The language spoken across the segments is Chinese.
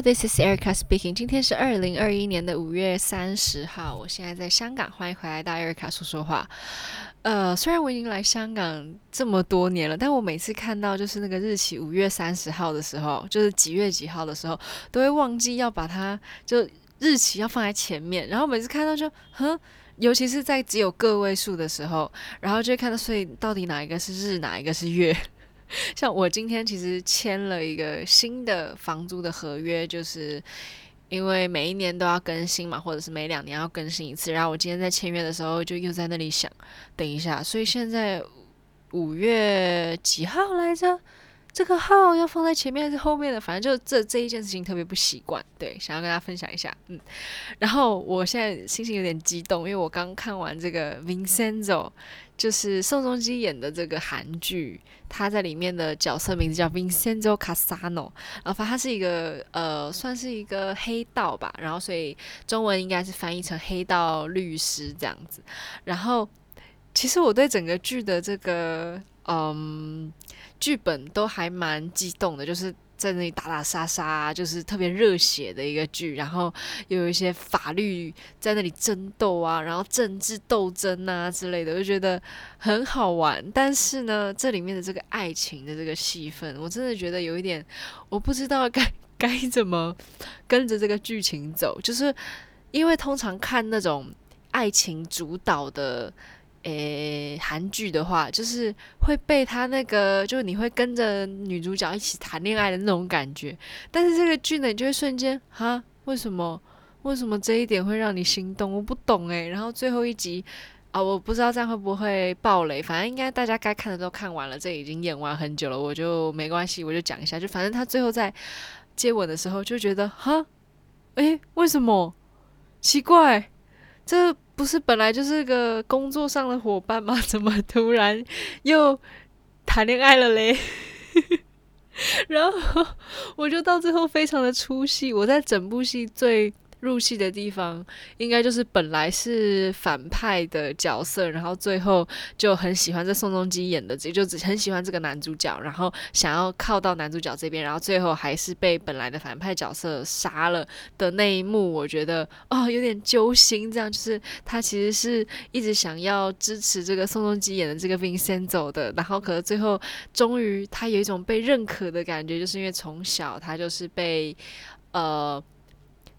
This is Erica speaking. 今天是二零二一年的五月三十号，我现在在香港，欢迎回来到 Erica 说说话。呃，虽然我已经来香港这么多年了，但我每次看到就是那个日期五月三十号的时候，就是几月几号的时候，都会忘记要把它就日期要放在前面，然后每次看到就哼，尤其是在只有个位数的时候，然后就会看到，所以到底哪一个是日，哪一个是月？像我今天其实签了一个新的房租的合约，就是因为每一年都要更新嘛，或者是每两年要更新一次。然后我今天在签约的时候，就又在那里想，等一下，所以现在五月几号来着？这个号要放在前面还是后面的？反正就这这一件事情特别不习惯，对，想要跟大家分享一下，嗯。然后我现在心情有点激动，因为我刚看完这个 Vincenzo，就是宋仲基演的这个韩剧，他在里面的角色名字叫 Vincenzo Casano，然后反正他是一个呃，算是一个黑道吧，然后所以中文应该是翻译成黑道律师这样子。然后其实我对整个剧的这个嗯。剧本都还蛮激动的，就是在那里打打杀杀，就是特别热血的一个剧。然后又有一些法律在那里争斗啊，然后政治斗争啊之类的，我就觉得很好玩。但是呢，这里面的这个爱情的这个戏份，我真的觉得有一点，我不知道该 该怎么跟着这个剧情走。就是因为通常看那种爱情主导的。诶，韩剧的话，就是会被他那个，就是你会跟着女主角一起谈恋爱的那种感觉。但是这个剧呢，你就会瞬间，哈，为什么？为什么这一点会让你心动？我不懂诶。然后最后一集啊，我不知道这样会不会爆雷。反正应该大家该看的都看完了，这已经演完很久了，我就没关系，我就讲一下。就反正他最后在接吻的时候，就觉得，哈，诶，为什么？奇怪，这。不是本来就是个工作上的伙伴吗？怎么突然又谈恋爱了嘞？然后我就到最后非常的出戏，我在整部戏最。入戏的地方应该就是本来是反派的角色，然后最后就很喜欢这宋仲基演的，这就只很喜欢这个男主角，然后想要靠到男主角这边，然后最后还是被本来的反派角色杀了的那一幕，我觉得哦有点揪心。这样就是他其实是一直想要支持这个宋仲基演的这个 Vincento 的，然后可是最后终于他有一种被认可的感觉，就是因为从小他就是被呃。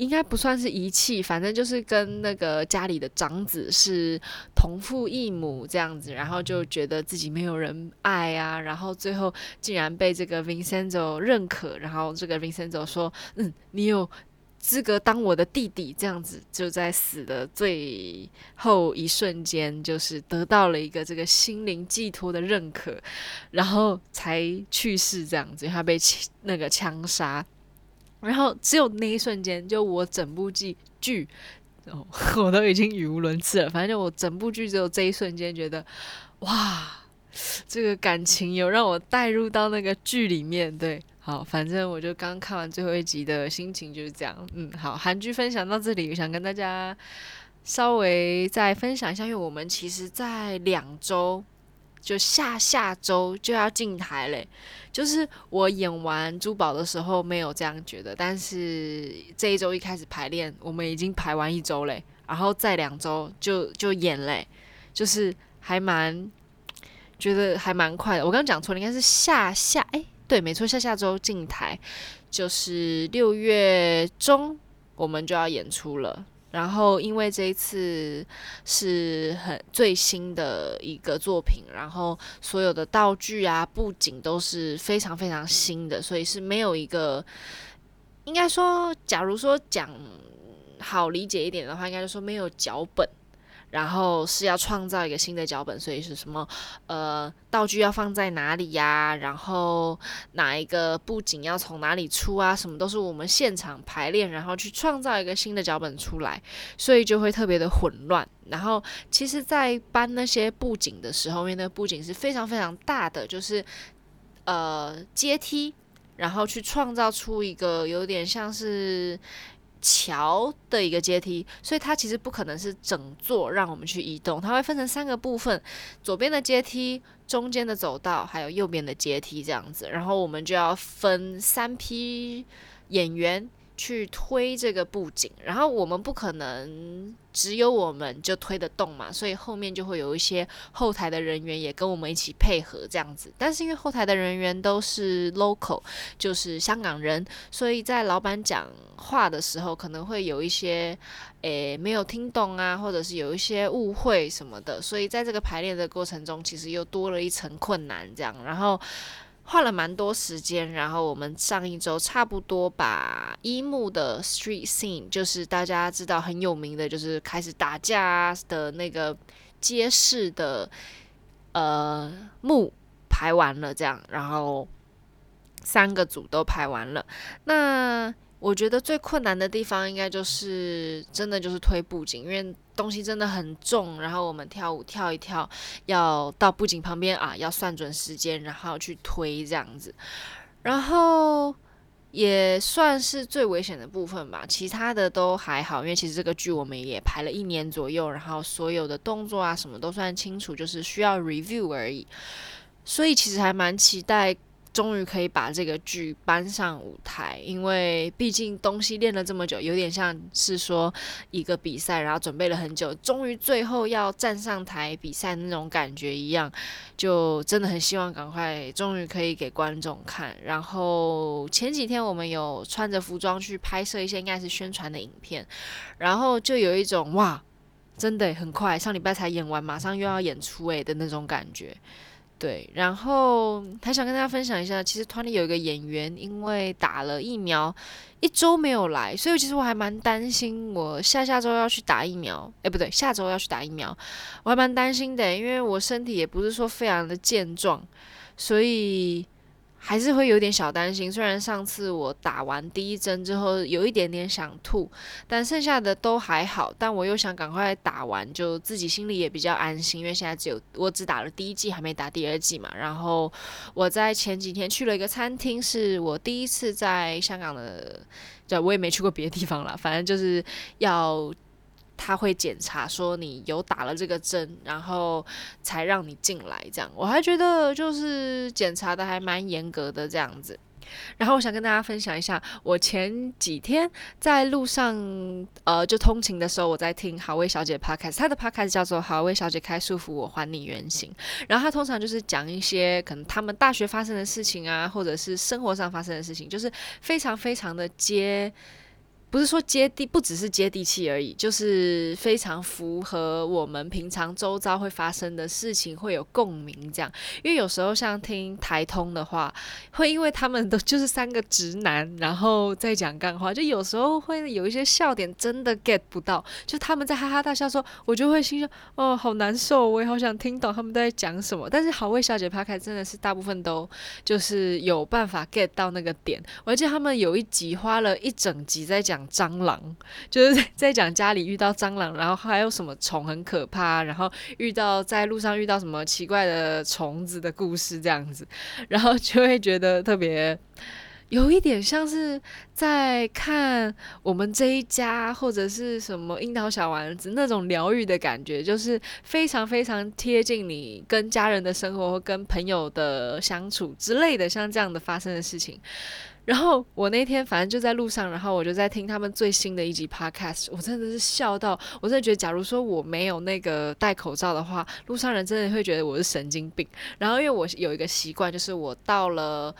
应该不算是遗弃，反正就是跟那个家里的长子是同父异母这样子，然后就觉得自己没有人爱啊，然后最后竟然被这个 Vincenzo 认可，然后这个 Vincenzo 说：“嗯，你有资格当我的弟弟。”这样子就在死的最后一瞬间，就是得到了一个这个心灵寄托的认可，然后才去世这样子，他被那个枪杀。然后只有那一瞬间，就我整部剧剧，我都已经语无伦次了。反正就我整部剧只有这一瞬间，觉得哇，这个感情有让我带入到那个剧里面。对，好，反正我就刚看完最后一集的心情就是这样。嗯，好，韩剧分享到这里，想跟大家稍微再分享一下，因为我们其实在两周。就下下周就要进台嘞，就是我演完珠宝的时候没有这样觉得，但是这一周一开始排练，我们已经排完一周嘞，然后再两周就就演嘞，就是还蛮觉得还蛮快的。我刚刚讲错了，应该是下下哎，对，没错，下下周进台，就是六月中我们就要演出了。然后，因为这一次是很最新的一个作品，然后所有的道具啊、布景都是非常非常新的，所以是没有一个，应该说，假如说讲好理解一点的话，应该就说没有脚本。然后是要创造一个新的脚本，所以是什么？呃，道具要放在哪里呀？然后哪一个布景要从哪里出啊？什么都是我们现场排练，然后去创造一个新的脚本出来，所以就会特别的混乱。然后其实，在搬那些布景的时候，因为那个布景是非常非常大的，就是呃阶梯，然后去创造出一个有点像是。桥的一个阶梯，所以它其实不可能是整座让我们去移动，它会分成三个部分：左边的阶梯、中间的走道，还有右边的阶梯这样子。然后我们就要分三批演员去推这个布景，然后我们不可能只有我们就推得动嘛，所以后面就会有一些后台的人员也跟我们一起配合这样子。但是因为后台的人员都是 local，就是香港人，所以在老板讲话的时候可能会有一些诶没有听懂啊，或者是有一些误会什么的，所以在这个排练的过程中，其实又多了一层困难这样，然后。花了蛮多时间，然后我们上一周差不多把一幕的 street scene，就是大家知道很有名的，就是开始打架的那个街市的呃幕排完了，这样，然后三个组都排完了，那。我觉得最困难的地方应该就是真的就是推布景，因为东西真的很重，然后我们跳舞跳一跳，要到布景旁边啊，要算准时间，然后去推这样子，然后也算是最危险的部分吧，其他的都还好，因为其实这个剧我们也排了一年左右，然后所有的动作啊什么都算清楚，就是需要 review 而已，所以其实还蛮期待。终于可以把这个剧搬上舞台，因为毕竟东西练了这么久，有点像是说一个比赛，然后准备了很久，终于最后要站上台比赛那种感觉一样，就真的很希望赶快，终于可以给观众看。然后前几天我们有穿着服装去拍摄一些应该是宣传的影片，然后就有一种哇，真的很快，上礼拜才演完，马上又要演出诶的那种感觉。对，然后还想跟大家分享一下，其实团里有一个演员，因为打了疫苗，一周没有来，所以其实我还蛮担心，我下下周要去打疫苗，诶，不对，下周要去打疫苗，我还蛮担心的，因为我身体也不是说非常的健壮，所以。还是会有点小担心，虽然上次我打完第一针之后有一点点想吐，但剩下的都还好。但我又想赶快打完，就自己心里也比较安心，因为现在只有我只打了第一剂，还没打第二剂嘛。然后我在前几天去了一个餐厅，是我第一次在香港的，对，我也没去过别的地方了，反正就是要。他会检查说你有打了这个针，然后才让你进来。这样我还觉得就是检查的还蛮严格的这样子。然后我想跟大家分享一下，我前几天在路上，呃，就通勤的时候，我在听好味小姐 podcast，她的 podcast 叫做好味小姐开束缚，我还你原形。然后她通常就是讲一些可能他们大学发生的事情啊，或者是生活上发生的事情，就是非常非常的接。不是说接地，不只是接地气而已，就是非常符合我们平常周遭会发生的事情，会有共鸣这样。因为有时候像听台通的话，会因为他们都就是三个直男，然后在讲干话，就有时候会有一些笑点真的 get 不到，就他们在哈哈大笑说，我就会心说，哦，好难受，我也好想听懂他们都在讲什么。但是好味小姐 podcast 真的是大部分都就是有办法 get 到那个点。我记得他们有一集花了一整集在讲。蟑螂 就是在讲家里遇到蟑螂，然后还有什么虫很可怕，然后遇到在路上遇到什么奇怪的虫子的故事这样子，然后就会觉得特别有一点像是在看我们这一家或者是什么樱桃小丸子那种疗愈的感觉，就是非常非常贴近你跟家人的生活或跟朋友的相处之类的，像这样的发生的事情。然后我那天反正就在路上，然后我就在听他们最新的一集 podcast，我真的是笑到，我真的觉得，假如说我没有那个戴口罩的话，路上人真的会觉得我是神经病。然后因为我有一个习惯，就是我到了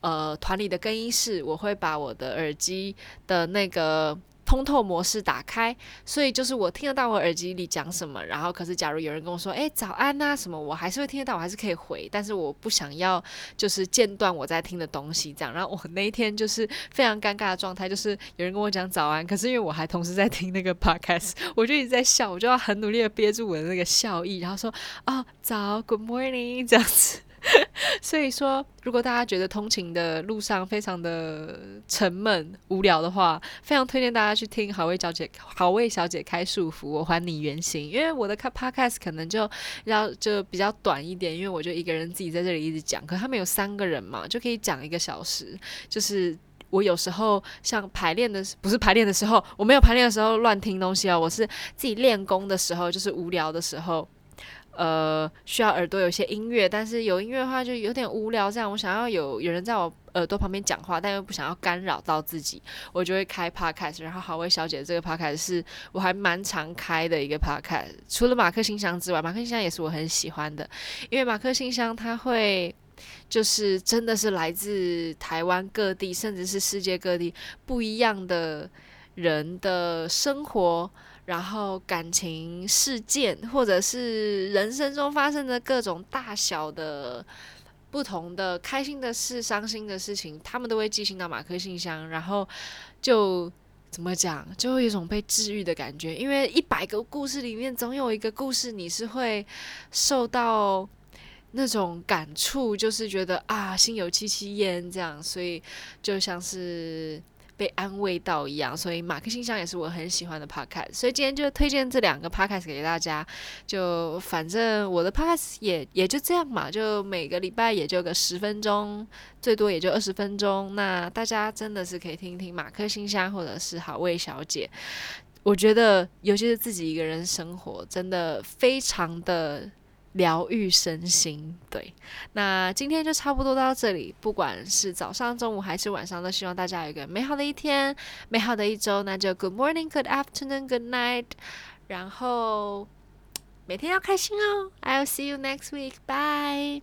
呃团里的更衣室，我会把我的耳机的那个。通透模式打开，所以就是我听得到我耳机里讲什么，然后可是假如有人跟我说，诶，早安呐什么，我还是会听得到，我还是可以回，但是我不想要就是间断我在听的东西这样。然后我那一天就是非常尴尬的状态，就是有人跟我讲早安，可是因为我还同时在听那个 podcast，我就一直在笑，我就要很努力的憋住我的那个笑意，然后说，哦，早，Good morning 这样子。所以说，如果大家觉得通勤的路上非常的沉闷无聊的话，非常推荐大家去听好味小姐好味小姐开束缚，我还你原形。因为我的 podcast 可能就要就比较短一点，因为我就一个人自己在这里一直讲。可他们有三个人嘛，就可以讲一个小时。就是我有时候像排练的，不是排练的时候，我没有排练的时候乱听东西啊，我是自己练功的时候，就是无聊的时候。呃，需要耳朵有些音乐，但是有音乐的话就有点无聊。这样，我想要有有人在我耳朵旁边讲话，但又不想要干扰到自己，我就会开 podcast。然后，好味小姐这个 podcast 是我还蛮常开的一个 podcast。除了马克信箱之外，马克信箱也是我很喜欢的，因为马克信箱它会就是真的是来自台湾各地，甚至是世界各地不一样的人的生活。然后感情事件，或者是人生中发生的各种大小的不同的开心的事、伤心的事情，他们都会寄信到马克信箱，然后就怎么讲，就有一种被治愈的感觉。因为一百个故事里面，总有一个故事你是会受到那种感触，就是觉得啊，心有戚戚焉这样，所以就像是。被安慰到一样，所以马克信箱也是我很喜欢的 podcast，所以今天就推荐这两个 podcast 给大家。就反正我的 podcast 也也就这样嘛，就每个礼拜也就个十分钟，最多也就二十分钟。那大家真的是可以听听马克信箱或者是好味小姐，我觉得尤其是自己一个人生活，真的非常的。疗愈身心，对。那今天就差不多到这里。不管是早上、中午还是晚上，都希望大家有一个美好的一天、美好的一周。那就 Good morning, Good afternoon, Good night。然后每天要开心哦。I'll see you next week. Bye.